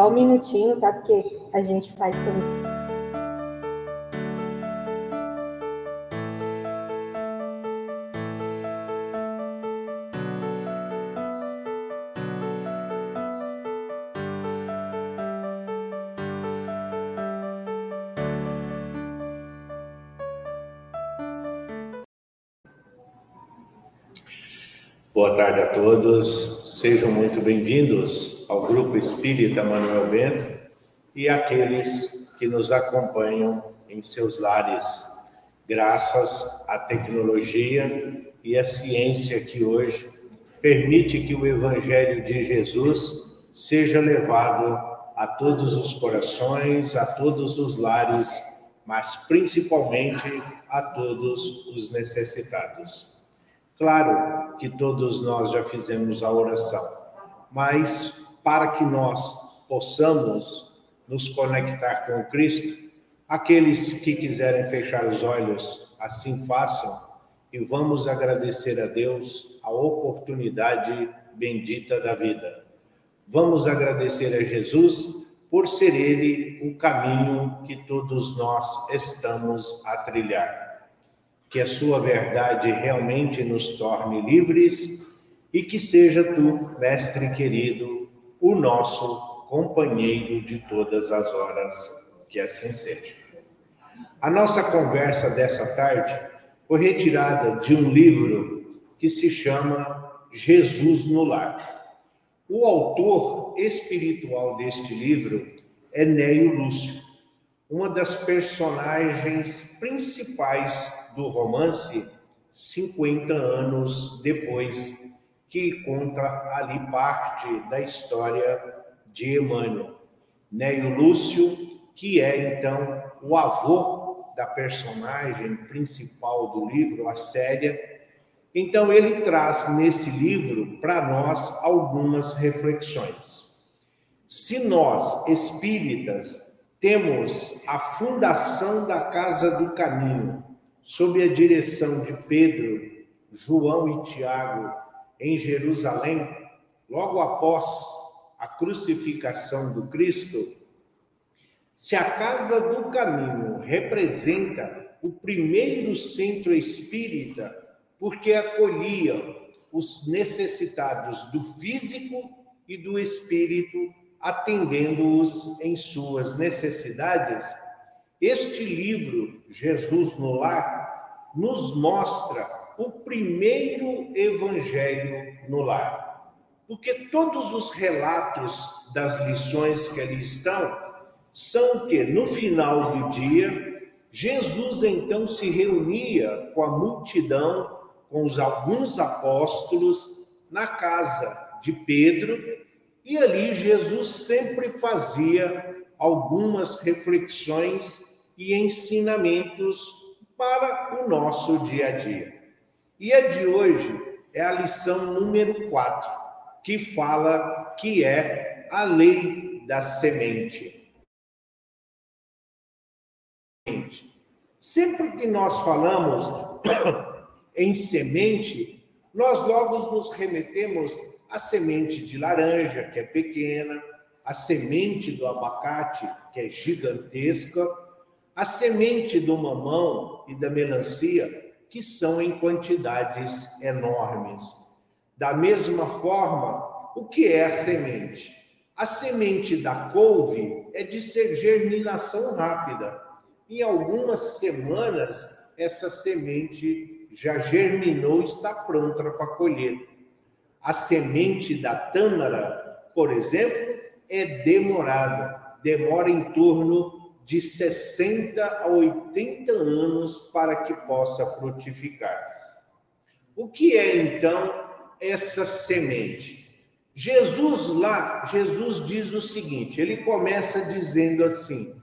Só um minutinho, tá? Porque a gente faz também. Boa tarde a todos, sejam muito bem-vindos ao Grupo Espírita Manuel Bento e aqueles que nos acompanham em seus lares, graças à tecnologia e à ciência que hoje permite que o Evangelho de Jesus seja levado a todos os corações, a todos os lares, mas principalmente a todos os necessitados. Claro que todos nós já fizemos a oração, mas para que nós possamos nos conectar com Cristo, aqueles que quiserem fechar os olhos, assim façam, e vamos agradecer a Deus a oportunidade bendita da vida. Vamos agradecer a Jesus por ser Ele o caminho que todos nós estamos a trilhar que a sua verdade realmente nos torne livres e que seja tu, mestre querido, o nosso companheiro de todas as horas, que assim seja. A nossa conversa dessa tarde foi retirada de um livro que se chama Jesus no Lar. O autor espiritual deste livro é Neio Lúcio, uma das personagens principais do romance 50 anos depois, que conta ali parte da história de Emmanuel. Neio Lúcio, que é então o avô da personagem principal do livro, a Séria. Então, ele traz nesse livro para nós algumas reflexões. Se nós, espíritas, temos a fundação da Casa do Caminho, sob a direção de Pedro, João e Tiago em Jerusalém, logo após a crucificação do Cristo, se a casa do caminho representa o primeiro centro espírita, porque acolhia os necessitados do físico e do espírito, atendendo-os em suas necessidades, este livro, Jesus no Lar, nos mostra o primeiro evangelho no lar. Porque todos os relatos das lições que ali estão são que no final do dia, Jesus então se reunia com a multidão, com os alguns apóstolos na casa de Pedro, e ali Jesus sempre fazia algumas reflexões e ensinamentos para o nosso dia a dia. E a de hoje é a lição número 4, que fala que é a lei da semente. Sempre que nós falamos em semente, nós logo nos remetemos à semente de laranja, que é pequena, à semente do abacate, que é gigantesca, a semente do mamão e da melancia, que são em quantidades enormes. Da mesma forma, o que é a semente? A semente da couve é de ser germinação rápida. Em algumas semanas, essa semente já germinou e está pronta para colher. A semente da tâmara, por exemplo, é demorada, demora em torno de 60 a 80 anos para que possa frutificar. O que é então essa semente? Jesus lá, Jesus diz o seguinte, ele começa dizendo assim,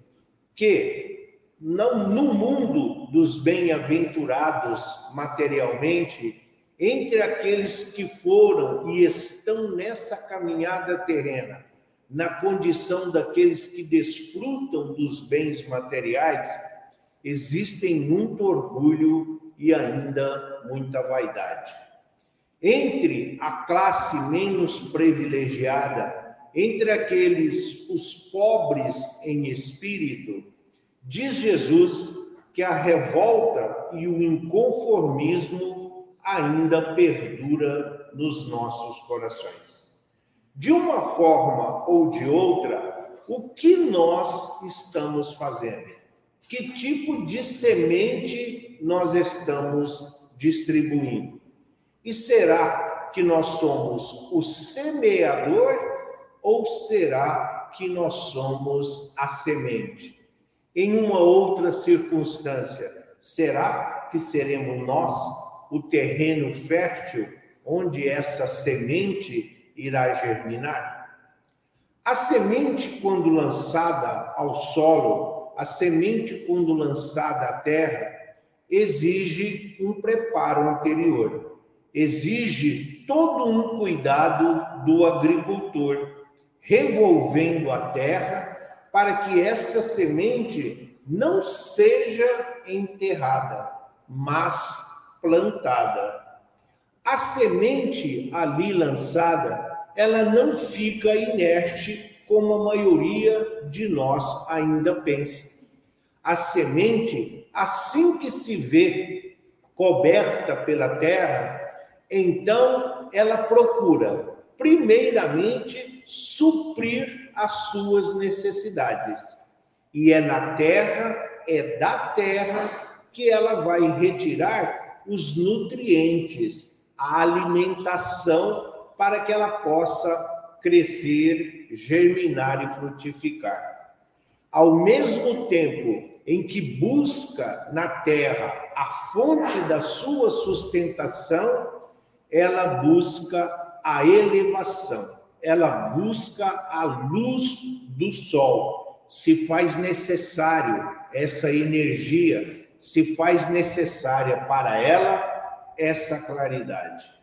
que não no mundo dos bem-aventurados materialmente, entre aqueles que foram e estão nessa caminhada terrena, na condição daqueles que desfrutam dos bens materiais, existem muito orgulho e ainda muita vaidade. Entre a classe menos privilegiada, entre aqueles os pobres em espírito, diz Jesus que a revolta e o inconformismo ainda perdura nos nossos corações. De uma forma ou de outra, o que nós estamos fazendo? Que tipo de semente nós estamos distribuindo? E será que nós somos o semeador ou será que nós somos a semente? Em uma outra circunstância, será que seremos nós o terreno fértil onde essa semente irá germinar? A semente, quando lançada ao solo, a semente, quando lançada à terra, exige um preparo anterior, exige todo um cuidado do agricultor, revolvendo a terra para que essa semente não seja enterrada, mas plantada. A semente ali lançada ela não fica inerte como a maioria de nós ainda pensa. A semente, assim que se vê coberta pela terra, então ela procura, primeiramente, suprir as suas necessidades. E é na terra, é da terra que ela vai retirar os nutrientes, a alimentação para que ela possa crescer, germinar e frutificar. Ao mesmo tempo em que busca na terra a fonte da sua sustentação, ela busca a elevação, ela busca a luz do sol. Se faz necessário essa energia, se faz necessária para ela essa claridade.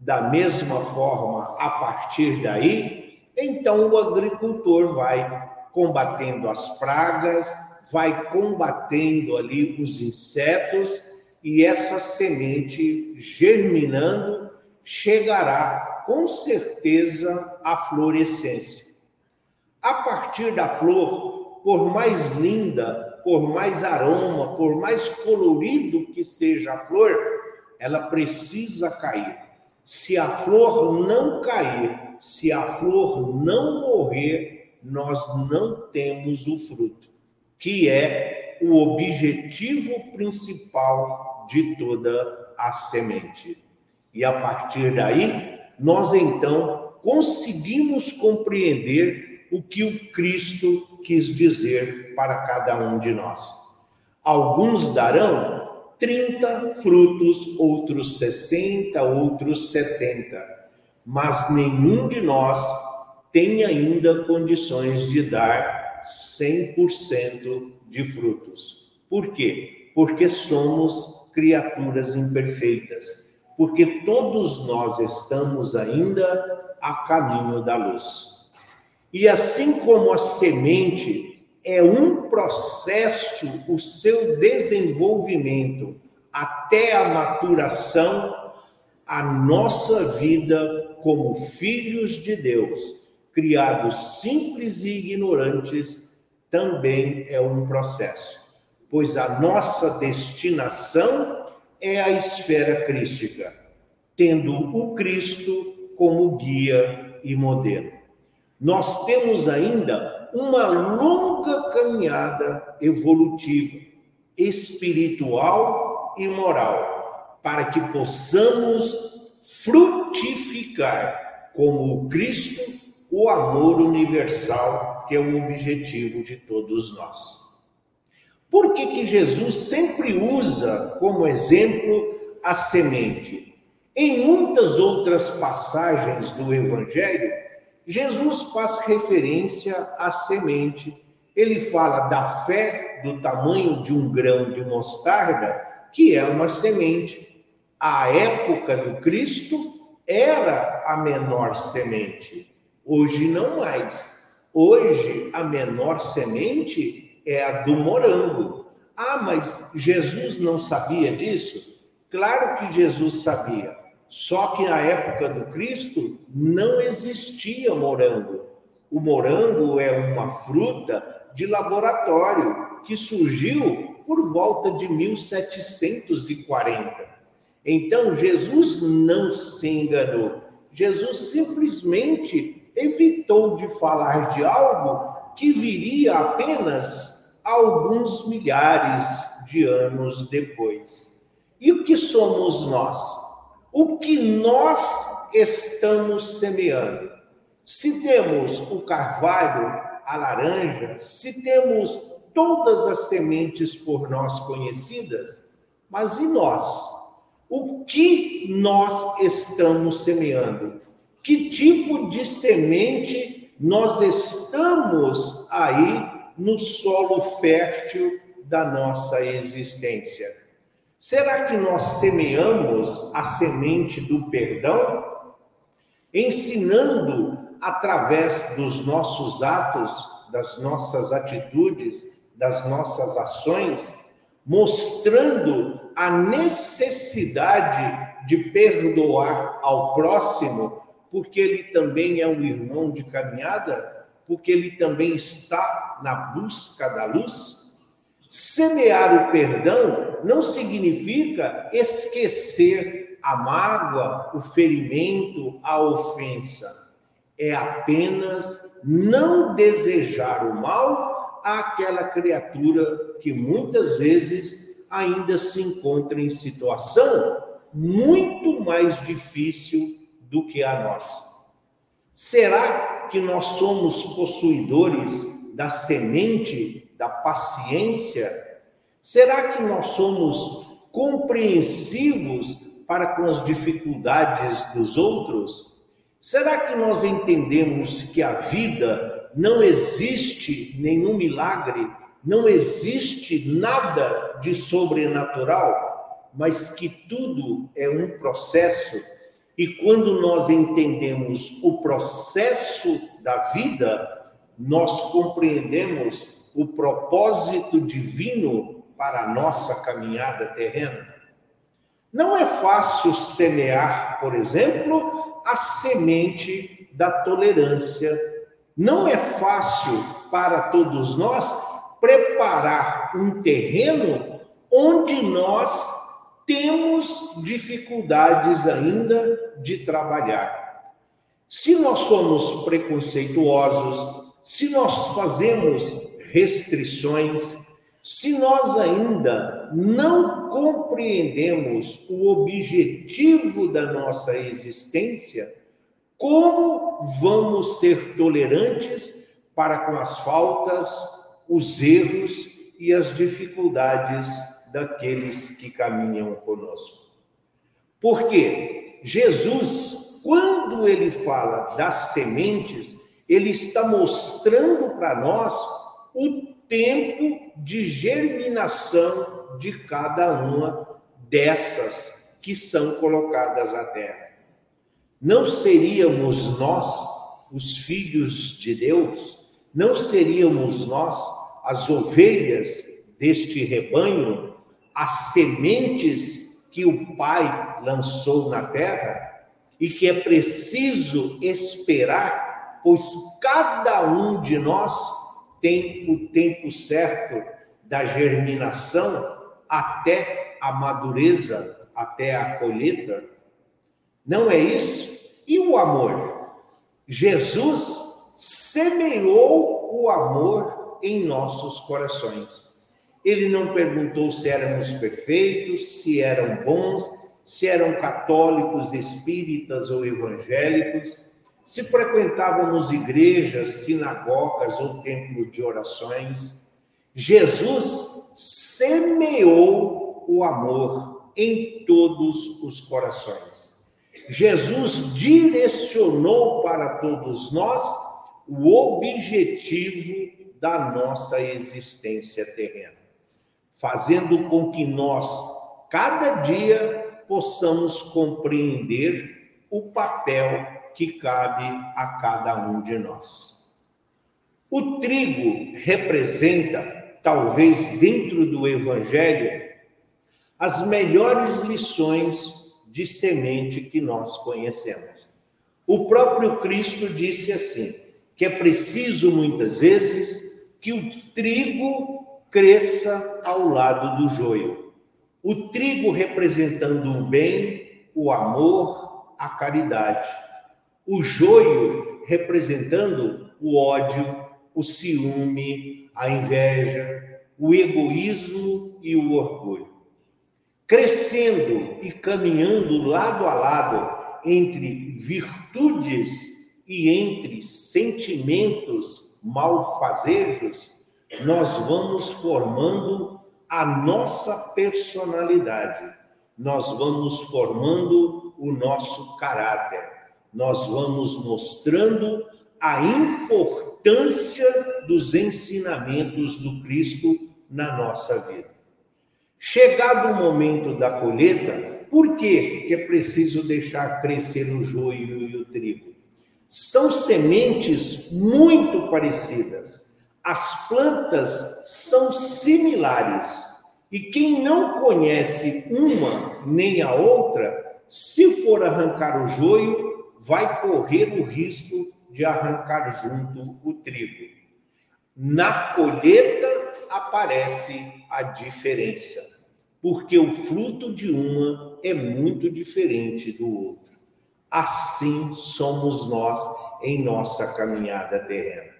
Da mesma forma, a partir daí, então o agricultor vai combatendo as pragas, vai combatendo ali os insetos e essa semente germinando chegará com certeza à florescência. A partir da flor, por mais linda, por mais aroma, por mais colorido que seja a flor, ela precisa cair se a flor não cair, se a flor não morrer, nós não temos o fruto, que é o objetivo principal de toda a semente. E a partir daí, nós então conseguimos compreender o que o Cristo quis dizer para cada um de nós. Alguns darão 30 frutos, outros 60, outros 70. Mas nenhum de nós tem ainda condições de dar 100% de frutos. Por quê? Porque somos criaturas imperfeitas. Porque todos nós estamos ainda a caminho da luz. E assim como a semente é um processo, o seu desenvolvimento até a maturação, a nossa vida como filhos de Deus, criados simples e ignorantes, também é um processo, pois a nossa destinação é a esfera crística, tendo o Cristo como guia e modelo. Nós temos ainda uma longa caminhada evolutiva, espiritual e moral, para que possamos frutificar como o Cristo o amor universal, que é o objetivo de todos nós. Por que, que Jesus sempre usa como exemplo a semente? Em muitas outras passagens do Evangelho, Jesus faz referência à semente. Ele fala da fé do tamanho de um grão de mostarda, que é uma semente. A época do Cristo era a menor semente. Hoje não mais. Hoje a menor semente é a do morango. Ah, mas Jesus não sabia disso? Claro que Jesus sabia. Só que na época do Cristo não existia morango. O morango é uma fruta de laboratório que surgiu por volta de 1740. Então, Jesus não se enganou. Jesus simplesmente evitou de falar de algo que viria apenas alguns milhares de anos depois. E o que somos nós? O que nós estamos semeando? Se temos o carvalho, a laranja, se temos todas as sementes por nós conhecidas, mas e nós? O que nós estamos semeando? Que tipo de semente nós estamos aí no solo fértil da nossa existência? Será que nós semeamos a semente do perdão? Ensinando através dos nossos atos, das nossas atitudes, das nossas ações, mostrando a necessidade de perdoar ao próximo, porque ele também é um irmão de caminhada, porque ele também está na busca da luz. Semear o perdão não significa esquecer a mágoa, o ferimento, a ofensa. É apenas não desejar o mal àquela criatura que muitas vezes ainda se encontra em situação muito mais difícil do que a nossa. Será que nós somos possuidores da semente da paciência? Será que nós somos compreensivos para com as dificuldades dos outros? Será que nós entendemos que a vida não existe nenhum milagre não existe nada de sobrenatural, mas que tudo é um processo. E quando nós entendemos o processo da vida, nós compreendemos o propósito divino para a nossa caminhada terrena. Não é fácil semear, por exemplo, a semente da tolerância. Não é fácil para todos nós preparar um terreno onde nós temos dificuldades ainda de trabalhar. Se nós somos preconceituosos, se nós fazemos restrições, se nós ainda não compreendemos o objetivo da nossa existência, como vamos ser tolerantes para com as faltas, os erros e as dificuldades daqueles que caminham conosco. Porque Jesus, quando ele fala das sementes, ele está mostrando para nós o tempo de germinação de cada uma dessas que são colocadas à terra. Não seríamos nós, os filhos de Deus, não seríamos nós as ovelhas deste rebanho, as sementes que o Pai lançou na terra e que é preciso esperar, pois cada um de nós tem o tempo certo da germinação até a madureza, até a colheita. Não é isso? E o amor? Jesus semeou o amor em nossos corações. Ele não perguntou se éramos perfeitos, se eram bons, se eram católicos, espíritas ou evangélicos, se frequentávamos igrejas, sinagogas ou templos de orações. Jesus semeou o amor em todos os corações. Jesus direcionou para todos nós o objetivo da nossa existência terrena, fazendo com que nós, cada dia, possamos compreender o papel que cabe a cada um de nós. O trigo representa, talvez dentro do Evangelho, as melhores lições de semente que nós conhecemos. O próprio Cristo disse assim: que é preciso muitas vezes que o trigo cresça ao lado do joio. O trigo representando o bem, o amor, a caridade. O joio representando o ódio, o ciúme, a inveja, o egoísmo e o orgulho. Crescendo e caminhando lado a lado entre virtudes e entre sentimentos malfazejos, nós vamos formando a nossa personalidade, nós vamos formando o nosso caráter, nós vamos mostrando a importância dos ensinamentos do Cristo na nossa vida. Chegado o momento da colheita, por que é preciso deixar crescer o joio e o trigo? São sementes muito parecidas. As plantas são similares. E quem não conhece uma nem a outra, se for arrancar o joio, vai correr o risco de arrancar junto o trigo. Na colheita aparece a diferença, porque o fruto de uma é muito diferente do outro. Assim somos nós em nossa caminhada terrena.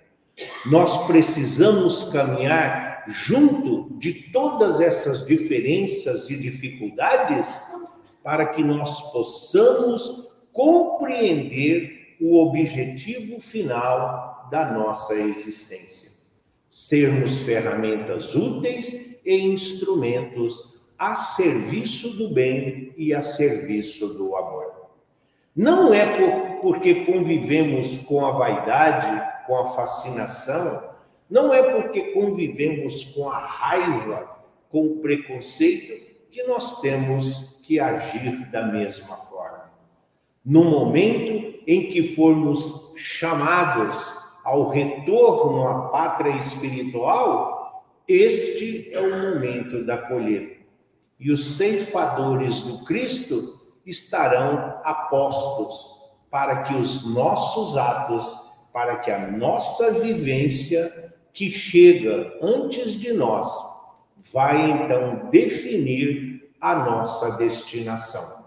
Nós precisamos caminhar junto de todas essas diferenças e dificuldades para que nós possamos compreender o objetivo final da nossa existência. Sermos ferramentas úteis e instrumentos a serviço do bem e a serviço do amor. Não é por, porque convivemos com a vaidade, com a fascinação, não é porque convivemos com a raiva, com o preconceito, que nós temos que agir da mesma forma. No momento em que formos chamados ao retorno à pátria espiritual, este é o momento da colheita. E os ceifadores do Cristo estarão apostos para que os nossos atos, para que a nossa vivência que chega antes de nós, vai então definir a nossa destinação.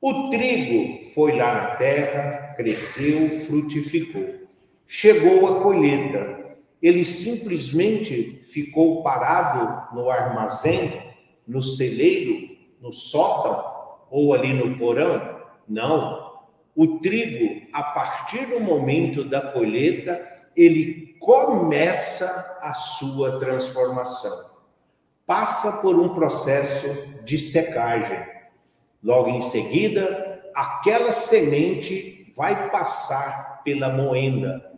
O trigo foi lá na terra, cresceu, frutificou. Chegou a colheita. Ele simplesmente ficou parado no armazém, no celeiro, no sótão ou ali no porão? Não. O trigo, a partir do momento da colheita, ele começa a sua transformação. Passa por um processo de secagem Logo em seguida, aquela semente vai passar pela moenda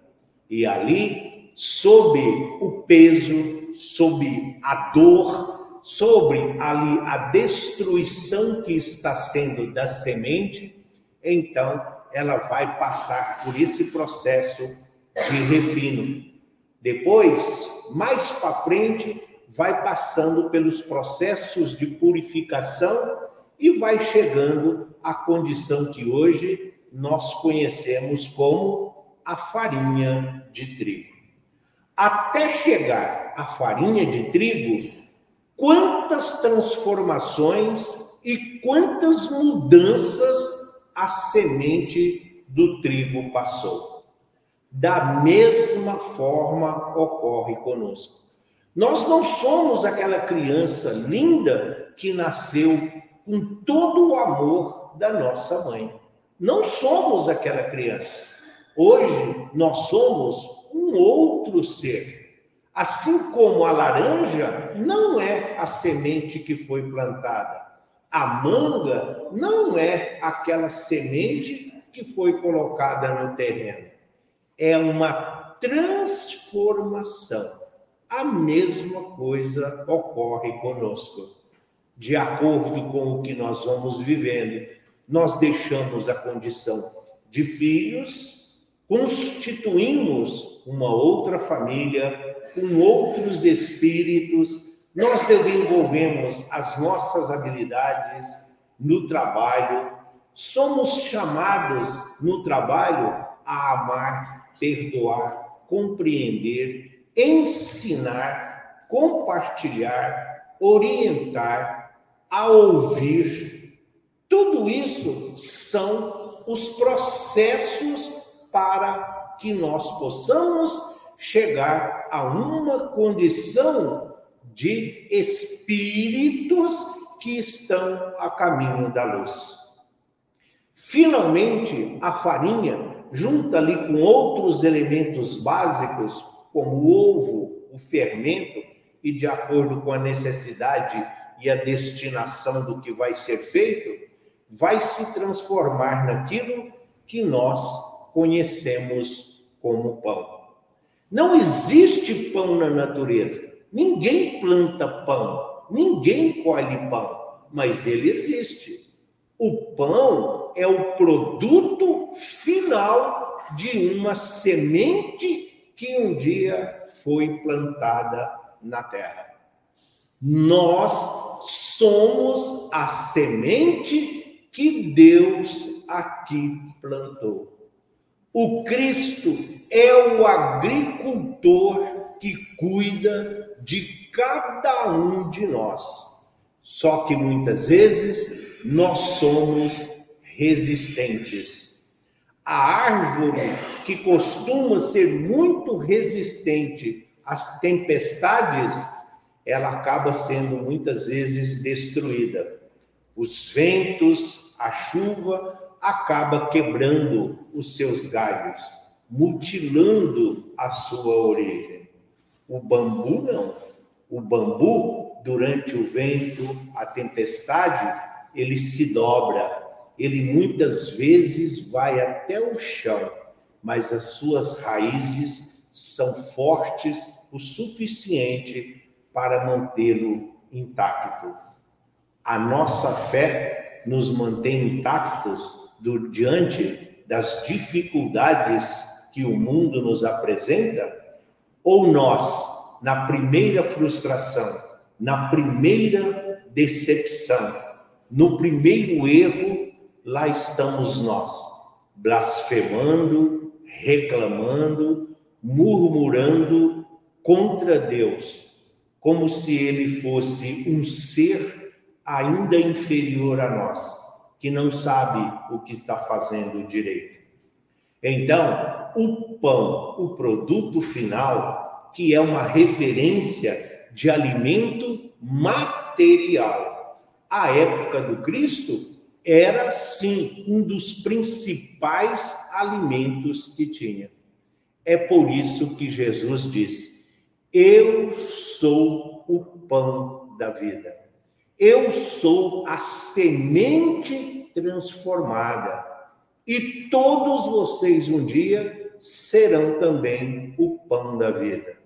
e ali, sob o peso, sob a dor, sobre ali a destruição que está sendo da semente, então ela vai passar por esse processo de refino. Depois, mais para frente, vai passando pelos processos de purificação e vai chegando à condição que hoje nós conhecemos como a farinha de trigo. Até chegar à farinha de trigo, quantas transformações e quantas mudanças a semente do trigo passou. Da mesma forma ocorre conosco. Nós não somos aquela criança linda que nasceu com todo o amor da nossa mãe. Não somos aquela criança. Hoje nós somos um outro ser. Assim como a laranja não é a semente que foi plantada, a manga não é aquela semente que foi colocada no terreno. É uma transformação. A mesma coisa ocorre conosco de acordo com o que nós vamos vivendo, nós deixamos a condição de filhos, constituímos uma outra família, com outros espíritos, nós desenvolvemos as nossas habilidades no trabalho, somos chamados no trabalho a amar, perdoar, compreender, ensinar, compartilhar, orientar, a ouvir. Tudo isso são os processos para que nós possamos chegar a uma condição de espíritos que estão a caminho da luz. Finalmente, a farinha, junta ali com outros elementos básicos, como o ovo, o fermento, e de acordo com a necessidade e a destinação do que vai ser feito, vai se transformar naquilo que nós conhecemos como pão. Não existe pão na natureza. Ninguém planta pão, ninguém colhe pão, mas ele existe. O pão é o produto final de uma semente que um dia foi plantada na terra. Nós somos a semente que Deus aqui plantou. O Cristo é o agricultor que cuida de cada um de nós. Só que muitas vezes nós somos resistentes. A árvore que costuma ser muito resistente às tempestades, ela acaba sendo muitas vezes destruída. Os ventos, a chuva acaba quebrando os seus galhos, mutilando a sua origem. O bambu não. O bambu, durante o vento, a tempestade, ele se dobra. Ele muitas vezes vai até o chão, mas as suas raízes são fortes o suficiente para mantê-lo intacto. A nossa fé nos mantém intactos do, diante das dificuldades que o mundo nos apresenta, ou nós, na primeira frustração, na primeira decepção, no primeiro erro, lá estamos nós, blasfemando, reclamando, murmurando contra Deus, como se ele fosse um ser ainda inferior a nós que não sabe o que está fazendo direito. Então, o pão, o produto final, que é uma referência de alimento material. A época do Cristo era sim um dos principais alimentos que tinha. É por isso que Jesus disse: Eu sou o pão da vida. Eu sou a semente transformada. E todos vocês um dia serão também o pão da vida.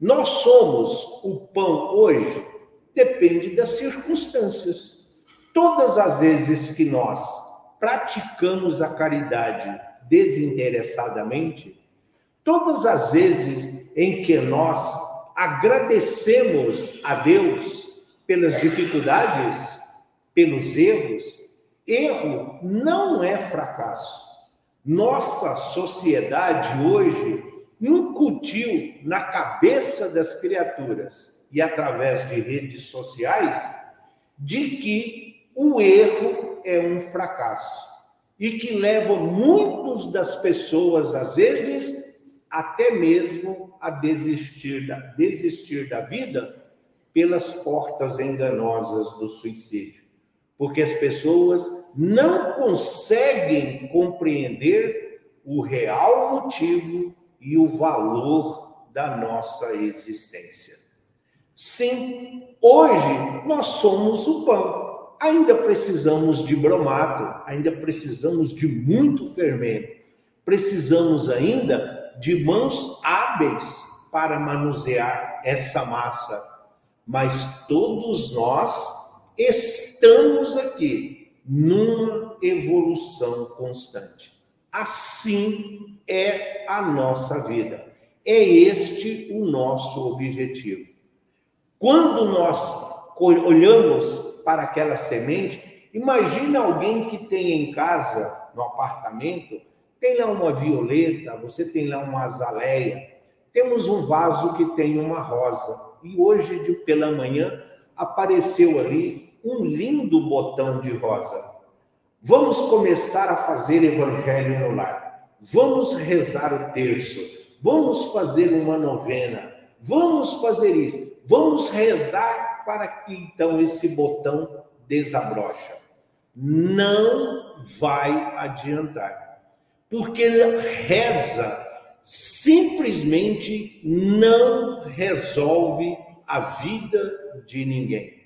Nós somos o pão hoje, depende das circunstâncias. Todas as vezes que nós praticamos a caridade desinteressadamente, todas as vezes em que nós agradecemos a Deus pelas dificuldades, pelos erros. Erro não é fracasso. Nossa sociedade hoje incutiu na cabeça das criaturas e através de redes sociais de que o erro é um fracasso e que leva muitos das pessoas às vezes até mesmo a desistir da, desistir da vida pelas portas enganosas do suicídio, porque as pessoas não conseguem compreender o real motivo e o valor da nossa existência. Sim, hoje nós somos o pão. Ainda precisamos de bromato, ainda precisamos de muito fermento. Precisamos ainda de mãos hábeis para manusear essa massa mas todos nós estamos aqui numa evolução constante. Assim é a nossa vida. É este o nosso objetivo. Quando nós olhamos para aquela semente, imagina alguém que tem em casa, no apartamento, Tem lá uma violeta, você tem lá uma azaleia, temos um vaso que tem uma rosa. E hoje, de, pela manhã, apareceu ali um lindo botão de rosa. Vamos começar a fazer evangelho no lar. Vamos rezar o terço. Vamos fazer uma novena. Vamos fazer isso. Vamos rezar para que então esse botão desabrocha. Não vai adiantar. Porque reza simplesmente não resolve a vida de ninguém.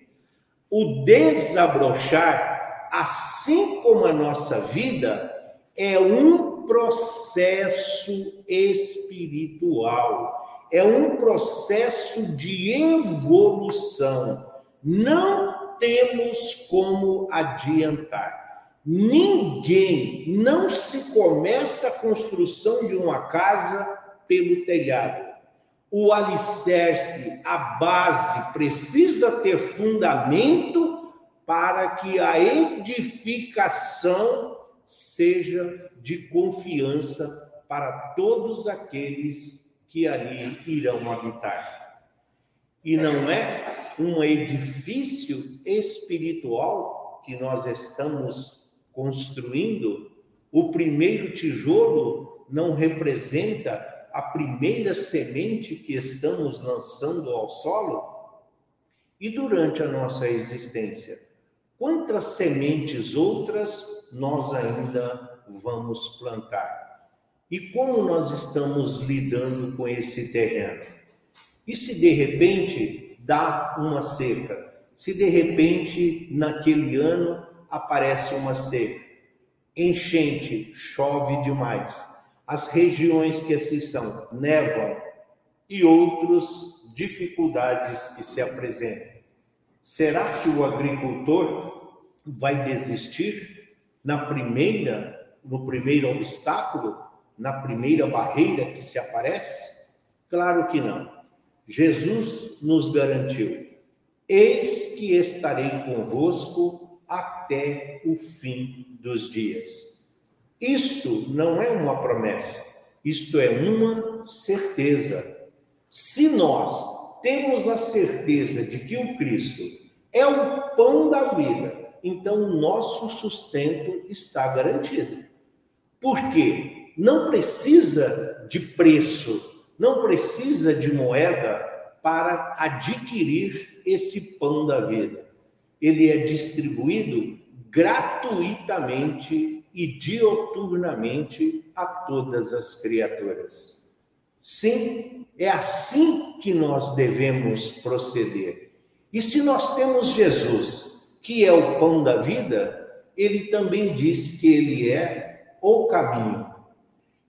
O desabrochar, assim como a nossa vida, é um processo espiritual, é um processo de evolução. Não temos como adiantar. Ninguém, não se começa a construção de uma casa pelo telhado. O alicerce, a base, precisa ter fundamento para que a edificação seja de confiança para todos aqueles que ali irão habitar. E não é um edifício espiritual que nós estamos construindo, o primeiro tijolo não representa a primeira semente que estamos lançando ao solo? E durante a nossa existência, quantas sementes outras nós ainda vamos plantar? E como nós estamos lidando com esse terreno? E se de repente dá uma seca? Se de repente naquele ano aparece uma seca. Enchente, chove demais. As regiões que assim são, nevam e outras dificuldades que se apresentam. Será que o agricultor vai desistir na primeira, no primeiro obstáculo, na primeira barreira que se aparece? Claro que não. Jesus nos garantiu: Eis que estarei convosco até o fim dos dias. Isto não é uma promessa, isto é uma certeza. Se nós temos a certeza de que o Cristo é o pão da vida, então o nosso sustento está garantido. Por quê? Não precisa de preço, não precisa de moeda para adquirir esse pão da vida ele é distribuído gratuitamente e dioturnamente a todas as criaturas. Sim, é assim que nós devemos proceder. E se nós temos Jesus, que é o pão da vida, ele também diz que ele é o caminho.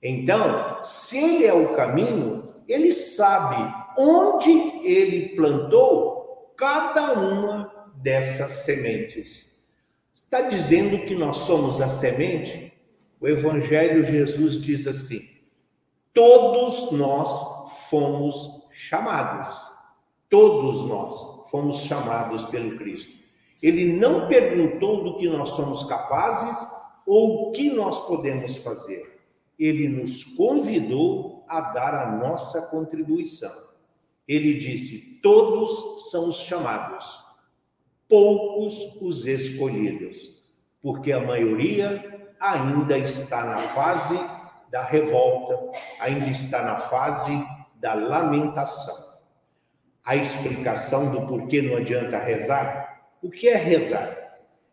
Então, se ele é o caminho, ele sabe onde ele plantou cada uma dessas sementes. Está dizendo que nós somos a semente? O Evangelho Jesus diz assim: todos nós fomos chamados, todos nós fomos chamados pelo Cristo. Ele não perguntou do que nós somos capazes ou o que nós podemos fazer. Ele nos convidou a dar a nossa contribuição. Ele disse: todos são os chamados poucos os escolhidos, porque a maioria ainda está na fase da revolta, ainda está na fase da lamentação. A explicação do porquê não adianta rezar? O que é rezar?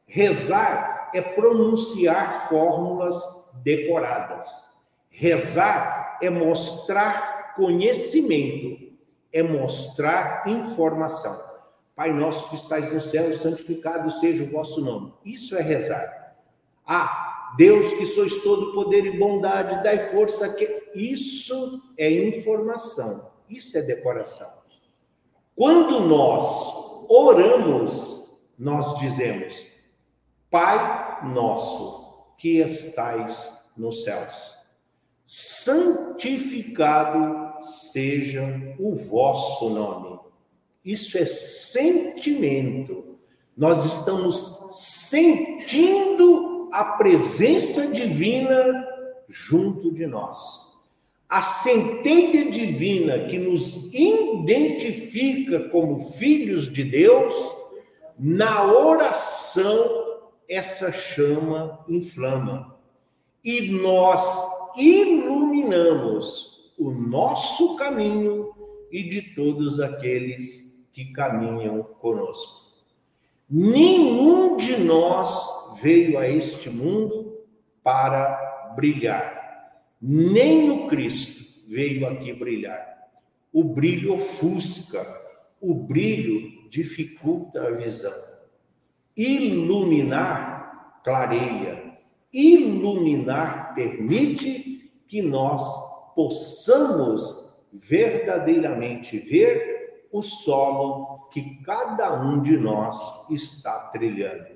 Rezar é pronunciar fórmulas decoradas. Rezar é mostrar conhecimento, é mostrar informação. Pai nosso que estais no céu, santificado seja o vosso nome. Isso é rezar. Ah, Deus que sois todo poder e bondade, dai força que isso é informação. Isso é decoração. Quando nós oramos, nós dizemos: Pai nosso que estais nos céus, santificado seja o vosso nome isso é sentimento. Nós estamos sentindo a presença divina junto de nós. A centelha divina que nos identifica como filhos de Deus, na oração, essa chama inflama. E nós iluminamos o nosso caminho e de todos aqueles que caminham conosco. Nenhum de nós veio a este mundo para brilhar. Nem o Cristo veio aqui brilhar. O brilho ofusca, o brilho dificulta a visão. Iluminar clareia. Iluminar permite que nós possamos verdadeiramente ver o solo que cada um de nós está trilhando.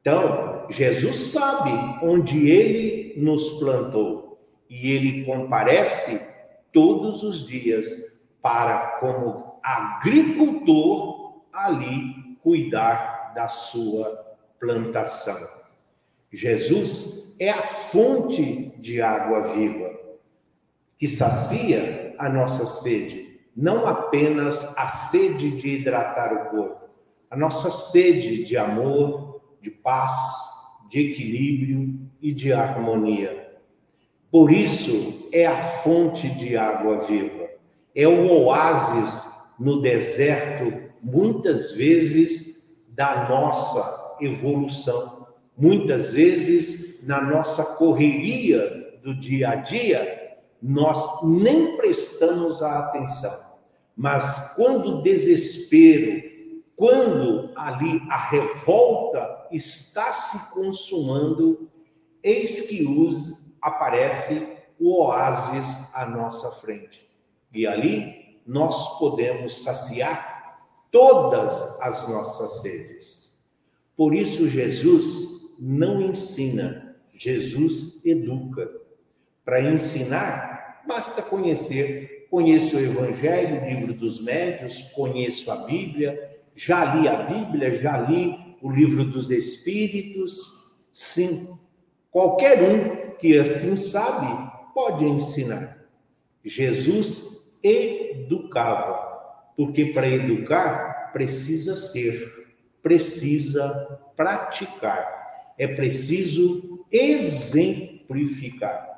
Então, Jesus sabe onde ele nos plantou e ele comparece todos os dias para, como agricultor, ali cuidar da sua plantação. Jesus é a fonte de água viva que sacia a nossa sede, não apenas a sede de hidratar o corpo, a nossa sede de amor, de paz, de equilíbrio e de harmonia. Por isso é a fonte de água viva, é o oásis no deserto, muitas vezes da nossa evolução, muitas vezes na nossa correria do dia a dia, nós nem prestamos a atenção. Mas quando o desespero, quando ali a revolta está se consumando, eis que aparece o oásis à nossa frente. E ali nós podemos saciar todas as nossas sedes. Por isso, Jesus não ensina, Jesus educa. Para ensinar, basta conhecer. Conheço o Evangelho, o livro dos médios, conheço a Bíblia, já li a Bíblia, já li o livro dos Espíritos. Sim, qualquer um que assim sabe pode ensinar. Jesus educava, porque para educar precisa ser, precisa praticar, é preciso exemplificar.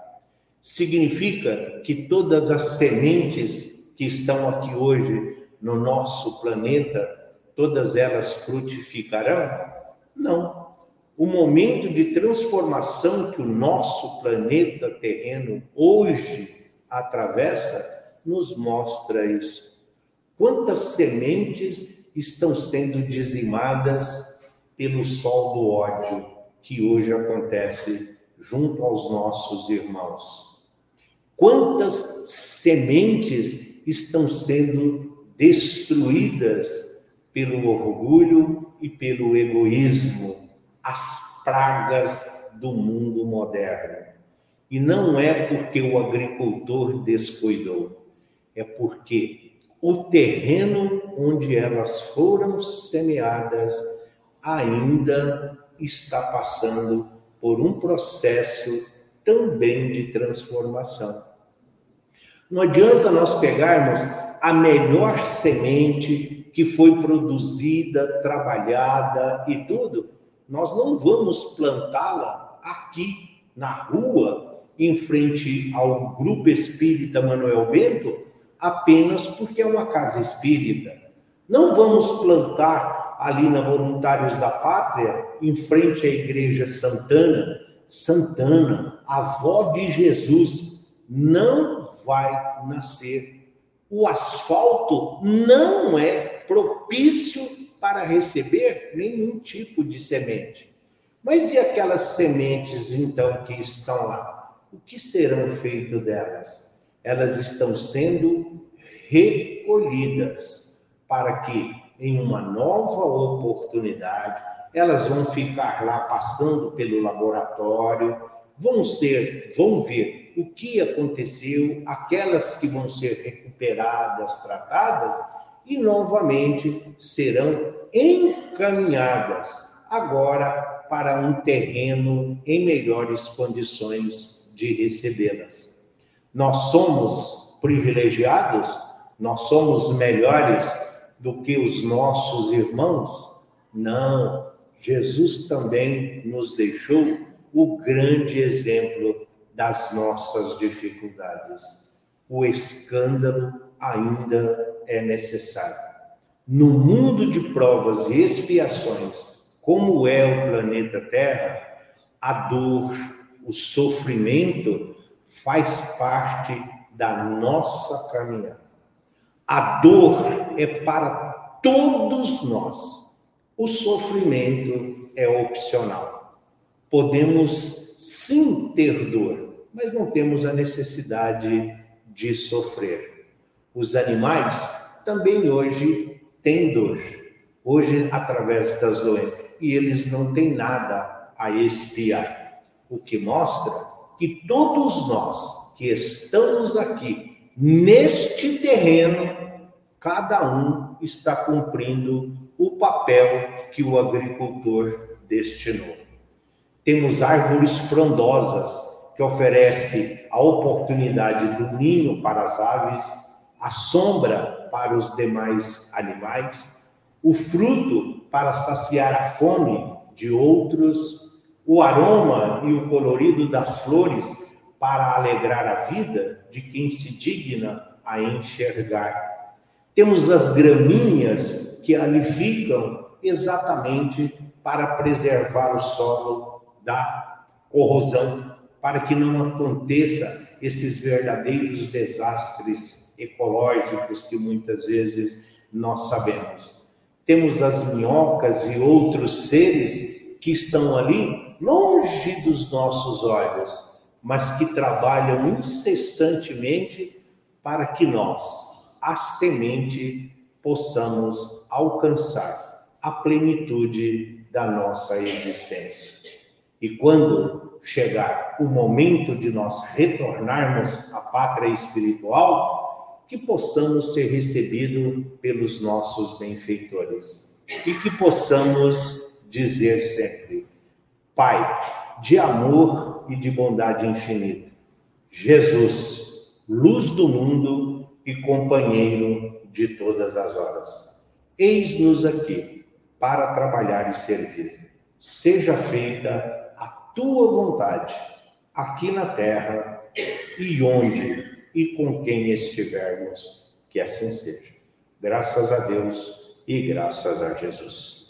Significa que todas as sementes que estão aqui hoje no nosso planeta todas elas frutificarão? Não. O momento de transformação que o nosso planeta terreno hoje atravessa nos mostra isso. Quantas sementes estão sendo dizimadas pelo sol do ódio que hoje acontece junto aos nossos irmãos? Quantas sementes estão sendo destruídas pelo orgulho e pelo egoísmo, as pragas do mundo moderno. E não é porque o agricultor descuidou, é porque o terreno onde elas foram semeadas ainda está passando por um processo também de transformação. Não adianta nós pegarmos a melhor semente que foi produzida, trabalhada e tudo, nós não vamos plantá-la aqui na rua, em frente ao Grupo Espírita Manuel Bento, apenas porque é uma casa espírita. Não vamos plantar ali na Voluntários da Pátria, em frente à Igreja Santana. Santana, avó de Jesus, não vai nascer. O asfalto não é propício para receber nenhum tipo de semente. Mas e aquelas sementes, então, que estão lá? O que serão feito delas? Elas estão sendo recolhidas para que, em uma nova oportunidade, elas vão ficar lá passando pelo laboratório, vão ser, vão ver o que aconteceu, aquelas que vão ser recuperadas, tratadas, e novamente serão encaminhadas agora para um terreno em melhores condições de recebê-las. Nós somos privilegiados, nós somos melhores do que os nossos irmãos? Não. Jesus também nos deixou o grande exemplo das nossas dificuldades. O escândalo ainda é necessário. No mundo de provas e expiações, como é o planeta Terra, a dor, o sofrimento faz parte da nossa caminhada. A dor é para todos nós. O sofrimento é opcional. Podemos sim ter dor, mas não temos a necessidade de sofrer. Os animais também hoje têm dor, hoje através das doenças, e eles não têm nada a expiar, o que mostra que todos nós que estamos aqui neste terreno, cada um está cumprindo o papel que o agricultor destinou. Temos árvores frondosas que oferecem a oportunidade do ninho para as aves, a sombra para os demais animais, o fruto para saciar a fome de outros, o aroma e o colorido das flores para alegrar a vida de quem se digna a enxergar. Temos as graminhas que ali ficam exatamente para preservar o solo da corrosão, para que não aconteça esses verdadeiros desastres ecológicos que muitas vezes nós sabemos. Temos as minhocas e outros seres que estão ali longe dos nossos olhos, mas que trabalham incessantemente para que nós, a semente, possamos alcançar a plenitude da nossa existência. E quando chegar o momento de nós retornarmos à pátria espiritual, que possamos ser recebidos pelos nossos benfeitores e que possamos dizer sempre: Pai, de amor e de bondade infinita, Jesus, luz do mundo e companheiro de todas as horas, eis-nos aqui para trabalhar e servir. Seja feita tua vontade, aqui na terra e onde e com quem estivermos, que assim seja. Graças a Deus e graças a Jesus.